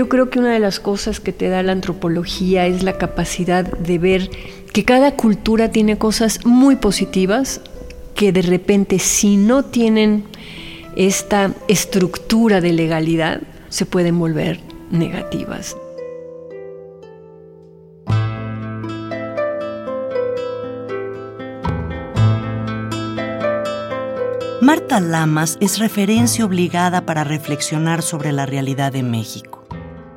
Yo creo que una de las cosas que te da la antropología es la capacidad de ver que cada cultura tiene cosas muy positivas que de repente si no tienen esta estructura de legalidad se pueden volver negativas. Marta Lamas es referencia obligada para reflexionar sobre la realidad de México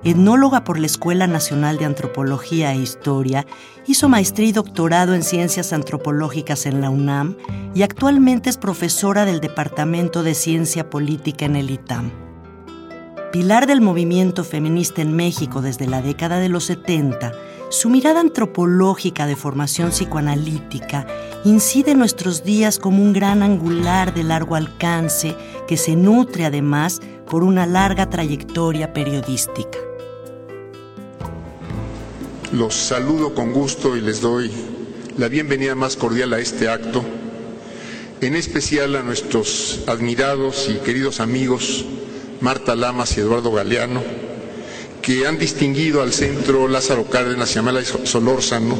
etnóloga por la Escuela Nacional de Antropología e Historia, hizo maestría y doctorado en Ciencias Antropológicas en la UNAM y actualmente es profesora del Departamento de Ciencia Política en el ITAM. Pilar del movimiento feminista en México desde la década de los 70, su mirada antropológica de formación psicoanalítica incide en nuestros días como un gran angular de largo alcance que se nutre además por una larga trayectoria periodística. Los saludo con gusto y les doy la bienvenida más cordial a este acto, en especial a nuestros admirados y queridos amigos Marta Lamas y Eduardo Galeano, que han distinguido al Centro Lázaro Cárdenas y Amalia Solórzano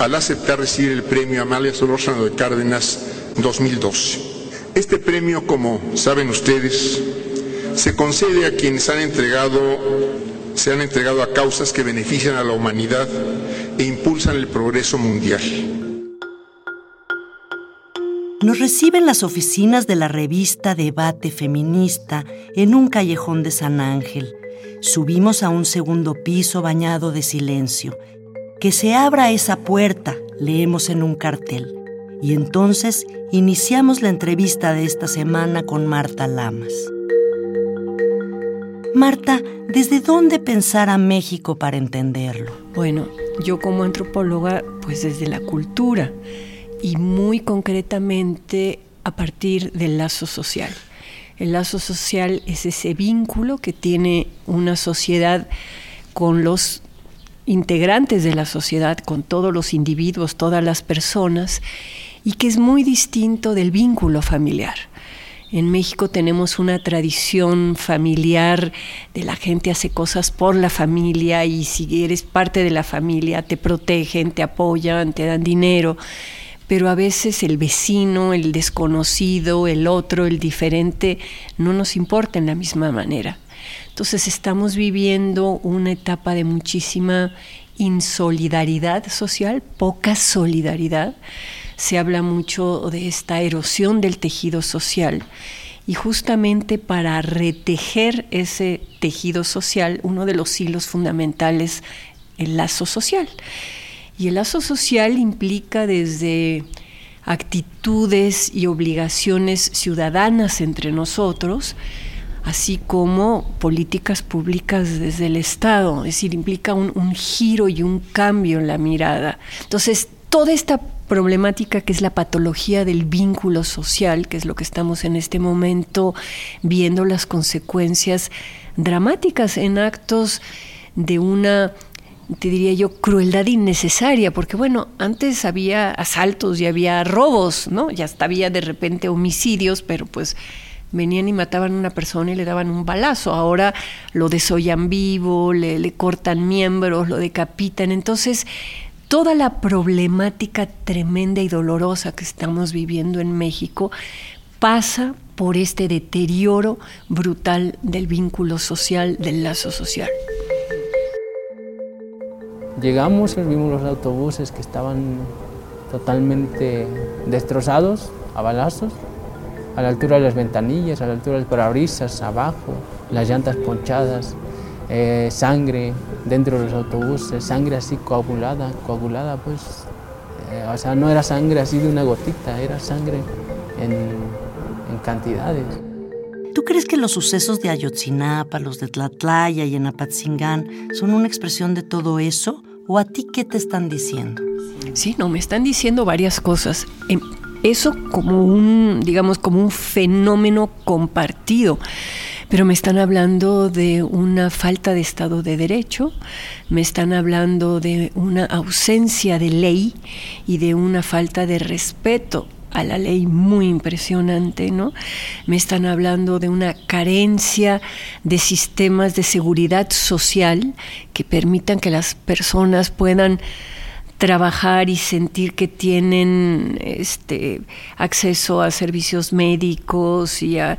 al aceptar recibir el premio Amalia Solórzano de Cárdenas 2012. Este premio, como saben ustedes, se concede a quienes han entregado se han entregado a causas que benefician a la humanidad e impulsan el progreso mundial. Nos reciben las oficinas de la revista Debate Feminista en un callejón de San Ángel. Subimos a un segundo piso bañado de silencio. Que se abra esa puerta, leemos en un cartel. Y entonces iniciamos la entrevista de esta semana con Marta Lamas. Marta, ¿desde dónde pensar a México para entenderlo? Bueno, yo como antropóloga, pues desde la cultura y muy concretamente a partir del lazo social. El lazo social es ese vínculo que tiene una sociedad con los integrantes de la sociedad, con todos los individuos, todas las personas, y que es muy distinto del vínculo familiar. En México tenemos una tradición familiar de la gente hace cosas por la familia y si eres parte de la familia te protegen, te apoyan, te dan dinero, pero a veces el vecino, el desconocido, el otro, el diferente, no nos importa en la misma manera. Entonces estamos viviendo una etapa de muchísima insolidaridad social, poca solidaridad se habla mucho de esta erosión del tejido social. Y justamente para retejer ese tejido social, uno de los hilos fundamentales, el lazo social. Y el lazo social implica desde actitudes y obligaciones ciudadanas entre nosotros, así como políticas públicas desde el Estado, es decir, implica un, un, giro y un cambio en la mirada. Entonces, toda esta problemática que es la patología del vínculo social, que es lo que estamos en este momento viendo las consecuencias dramáticas en actos de una te diría yo, crueldad innecesaria, porque bueno, antes había asaltos y había robos, ¿no? Ya había de repente homicidios, pero pues venían y mataban a una persona y le daban un balazo. Ahora lo desollan vivo, le, le cortan miembros, lo decapitan. Entonces, toda la problemática tremenda y dolorosa que estamos viviendo en México pasa por este deterioro brutal del vínculo social, del lazo social. Llegamos y vimos los autobuses que estaban totalmente destrozados a balazos, a la altura de las ventanillas, a la altura de las parabrisas, abajo, las llantas ponchadas. Eh, sangre dentro de los autobuses, sangre así coagulada, coagulada pues, eh, o sea, no era sangre así de una gotita, era sangre en, en cantidades. ¿Tú crees que los sucesos de Ayotzinapa, los de Tlatlaya y en Apatzingán son una expresión de todo eso? ¿O a ti qué te están diciendo? Sí, no, me están diciendo varias cosas. Em, eso como un, digamos, como un fenómeno compartido pero me están hablando de una falta de Estado de Derecho, me están hablando de una ausencia de ley y de una falta de respeto a la ley muy impresionante, ¿no? Me están hablando de una carencia de sistemas de seguridad social que permitan que las personas puedan trabajar y sentir que tienen este acceso a servicios médicos y a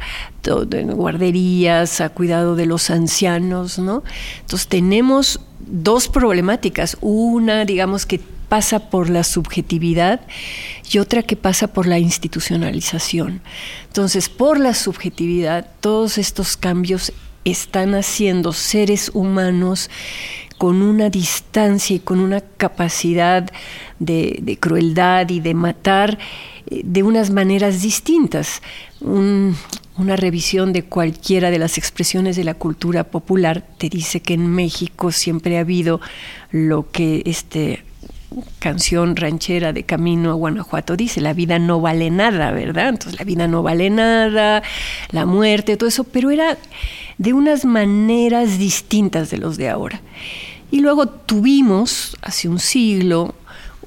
guarderías, a cuidado de los ancianos, ¿no? Entonces tenemos dos problemáticas, una digamos que pasa por la subjetividad y otra que pasa por la institucionalización. Entonces, por la subjetividad, todos estos cambios están haciendo seres humanos con una distancia y con una capacidad de, crueldad y de matar eh, de unas maneras distintas. una revisión de cualquiera de las expresiones de la cultura popular te dice que en México siempre ha habido lo que este canción ranchera de Camino a Guanajuato dice, la vida no vale nada, ¿verdad? Entonces la vida no vale nada, la muerte, todo eso, pero era de unas maneras distintas de los de ahora. Y luego tuvimos, hace un siglo,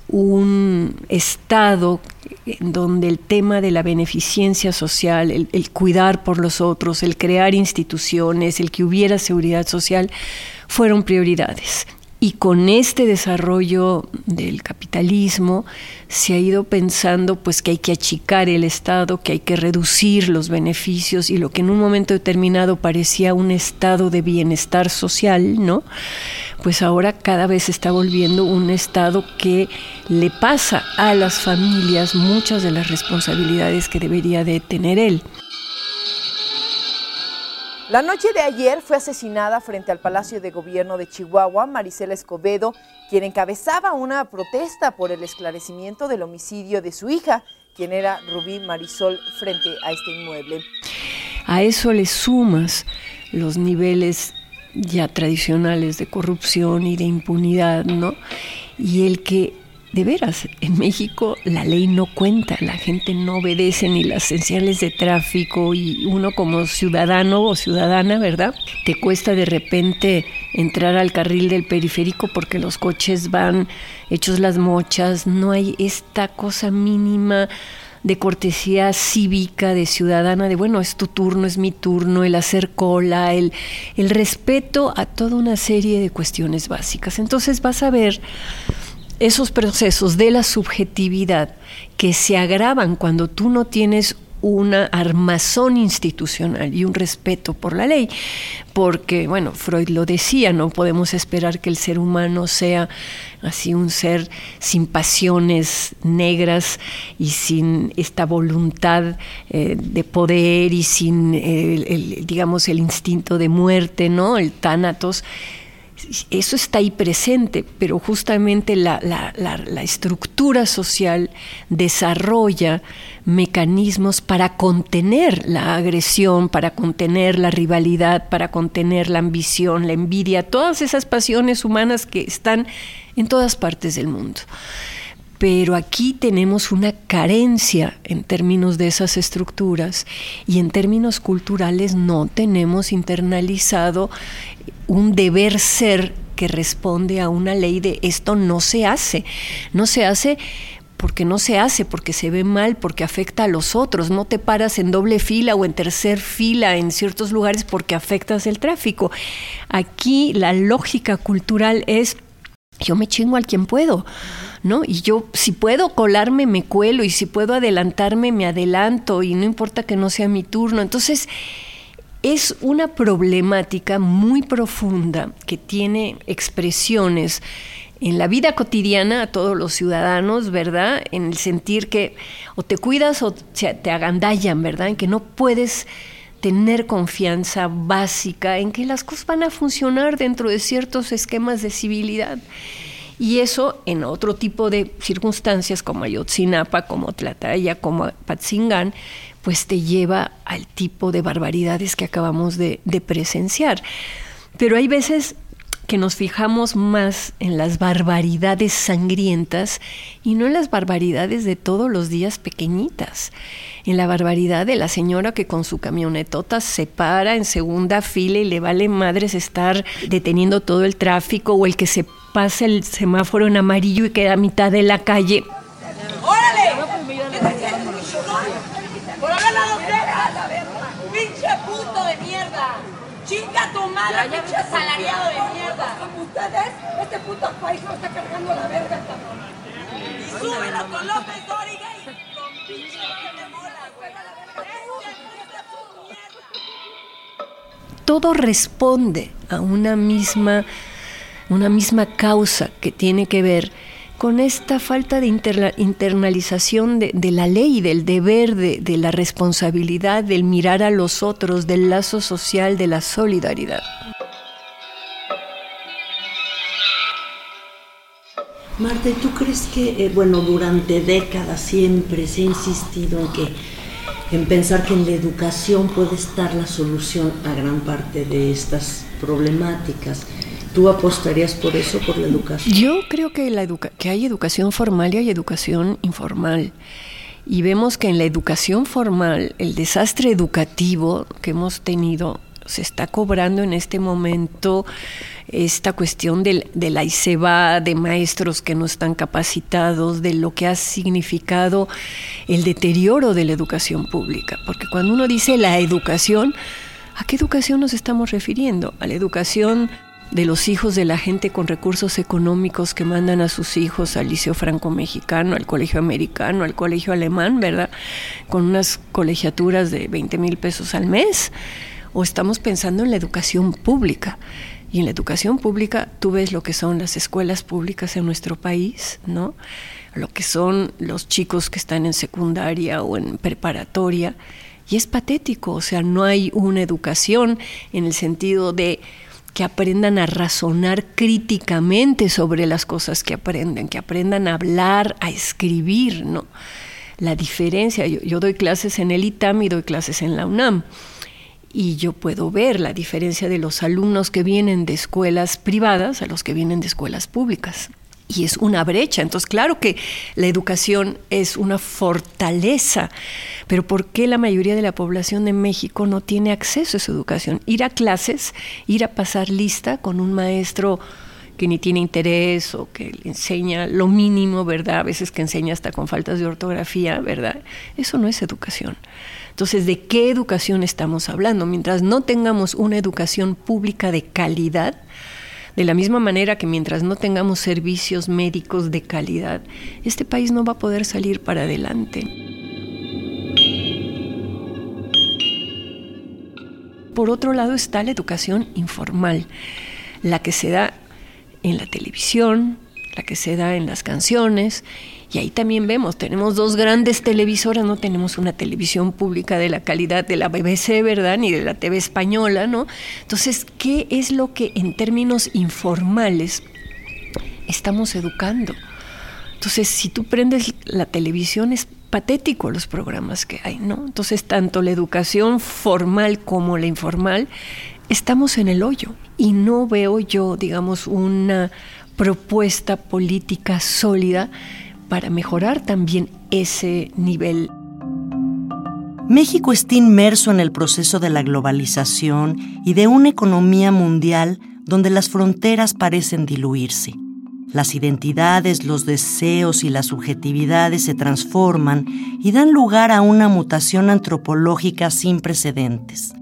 un estado en donde el tema de la beneficencia social, el, el, cuidar por los otros, el crear instituciones, el que hubiera seguridad social, fueron prioridades. Y con este desarrollo del capitalismo se ha ido pensando pues que hay que achicar el Estado, que hay que reducir los beneficios y lo que en un momento determinado parecía un estado de bienestar social, ¿no? Pues ahora cada vez está volviendo un estado que le pasa a las familias muchas de las responsabilidades que debería de tener él. La noche de ayer fue asesinada frente al Palacio de Gobierno de Chihuahua Marisela Escobedo, quien encabezaba una protesta por el esclarecimiento del homicidio de su hija, quien era Rubí Marisol, frente a este inmueble. A eso le sumas los niveles ya tradicionales de corrupción y de impunidad, ¿no? Y el que de veras, en México la ley no cuenta, la gente no obedece ni las señales de tráfico y uno como ciudadano o ciudadana, ¿verdad? Te cuesta de repente entrar al carril del periférico porque los coches van hechos las mochas, no hay esta cosa mínima de cortesía cívica, de ciudadana, de bueno, es tu turno, es mi turno, el hacer cola, el, el respeto a toda una serie de cuestiones básicas. Entonces vas a ver esos procesos de la subjetividad que se agravan cuando tú no tienes una armazón institucional y un respeto por la ley, porque, bueno, Freud lo decía, no podemos esperar que el ser humano sea así un ser sin pasiones negras y sin esta voluntad eh, de poder y sin, digamos, el instinto de muerte, ¿no? El tánatos eso está ahí presente, pero justamente la, estructura social desarrolla mecanismos para contener la agresión, para contener la rivalidad, para contener la ambición, la envidia, todas esas pasiones humanas que están en todas partes del mundo. Pero aquí tenemos una carencia en términos de esas estructuras y en términos culturales no tenemos internalizado un deber ser que responde a una ley de esto no se hace, no se hace porque no se hace, porque se ve mal, porque afecta a los otros. No te paras en doble fila o en tercer fila en ciertos lugares porque afectas el tráfico. Aquí la lógica cultural es yo me chingo al quien puedo. ¿no? Y yo, si puedo colarme, me cuelo, y si puedo adelantarme, me adelanto, y no importa que no sea mi turno. Entonces, es una problemática muy profunda que tiene expresiones en la vida cotidiana a todos los ciudadanos, ¿verdad? En el sentir que o te cuidas o te agandallan, ¿verdad? En que no puedes tener confianza básica en que las cosas van a funcionar dentro de ciertos esquemas de civilidad. Y eso en otro tipo de circunstancias como Ayotzinapa, como Tlataya, como Patzingán, pues te lleva al tipo de barbaridades que acabamos de, de presenciar. Pero hay veces que nos fijamos más en las barbaridades sangrientas y no en las barbaridades de todos los días pequeñitas. En la barbaridad de la señora que con su camionetota se para en segunda fila y le vale madres estar deteniendo todo el tráfico o el que se pasa el semáforo en amarillo y queda a mitad de la calle. ¡Órale! ¡Por haber dado ¡Pinche puto de mierda! ¡Chinga tu madre, pinche asalariado de mierda! Como ustedes, este puto país no está cargando la verga, cabrón. Y súbelo con López Dóriga y con pinche de mola, güey. Todo responde a una misma, una misma causa que tiene que ver con esta falta de internalización de, la ley, del deber, de, la responsabilidad, del mirar a los otros, del lazo social, de la solidaridad. Marta, ¿y tú crees que, eh, bueno, durante décadas siempre se ha insistido en que, en pensar que en la educación puede estar la solución a gran parte de estas problemáticas? ¿Tú apostarías por eso, por la educación? Yo creo que, la que hay educación formal y hay educación informal. Y vemos que en la educación formal, el desastre educativo que hemos tenido se está cobrando en este momento esta cuestión de, de la ICEBA, de maestros que no están capacitados, de lo que ha significado el deterioro de la educación pública. Porque cuando uno dice la educación, ¿a qué educación nos estamos refiriendo? A la educación de los hijos de la gente con recursos económicos que mandan a sus hijos al Liceo Franco Mexicano, al Colegio Americano, al Colegio Alemán, ¿verdad? Con unas colegiaturas de 20 mil pesos al mes. O estamos pensando en la educación pública. Y en la educación pública tú ves lo que son las escuelas públicas en nuestro país, ¿no? Lo que son los chicos que están en secundaria o en preparatoria. Y es patético, o sea, no hay una educación en el sentido de que aprendan a razonar críticamente sobre las cosas que aprenden, que aprendan a hablar, a escribir, ¿no? La diferencia, yo, yo doy clases en el ITAM y doy clases en la UNAM y yo puedo ver la diferencia de los alumnos que vienen de escuelas privadas a los que vienen de escuelas públicas y es una brecha. Entonces, claro que la educación es una fortaleza, pero ¿por qué la mayoría de la población de México no tiene acceso a esa educación? Ir a clases, ir a pasar lista con un maestro que ni tiene interés o que le enseña lo mínimo, ¿verdad? A veces que enseña hasta con faltas de ortografía, ¿verdad? Eso no es educación. Entonces, ¿de qué educación estamos hablando? Mientras no tengamos una educación pública de calidad, de la misma manera que mientras no tengamos servicios médicos de calidad, este país no va a poder salir para adelante. Por otro lado está la educación informal, la que se da en la televisión, la que se da en las canciones y ahí también vemos, tenemos dos grandes televisoras, no tenemos una televisión pública de la calidad de la BBC, ¿verdad? Ni de la TV española, ¿no? Entonces, ¿qué es lo que en términos informales estamos educando? Entonces, si tú prendes la televisión es patético los programas que hay, ¿no? Entonces, tanto la educación formal como la informal, estamos en el hoyo y no veo yo, digamos, una propuesta política sólida para mejorar también ese nivel. México está inmerso en el proceso de la globalización y de una economía mundial donde las fronteras parecen diluirse. Las identidades, los deseos y las subjetividades se transforman y dan lugar a una mutación antropológica sin precedentes.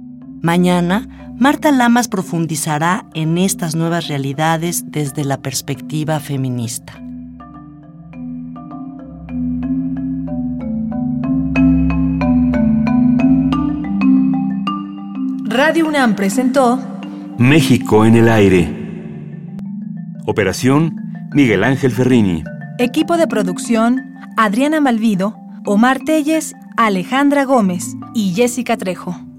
Mañana, Marta Lamas profundizará en estas nuevas realidades desde la perspectiva feminista. Radio UNAM presentó México en el aire. Operación Miguel Ángel Ferrini. Equipo de producción Adriana Malvido, Omar Telles, Alejandra Gómez y Jessica Trejo.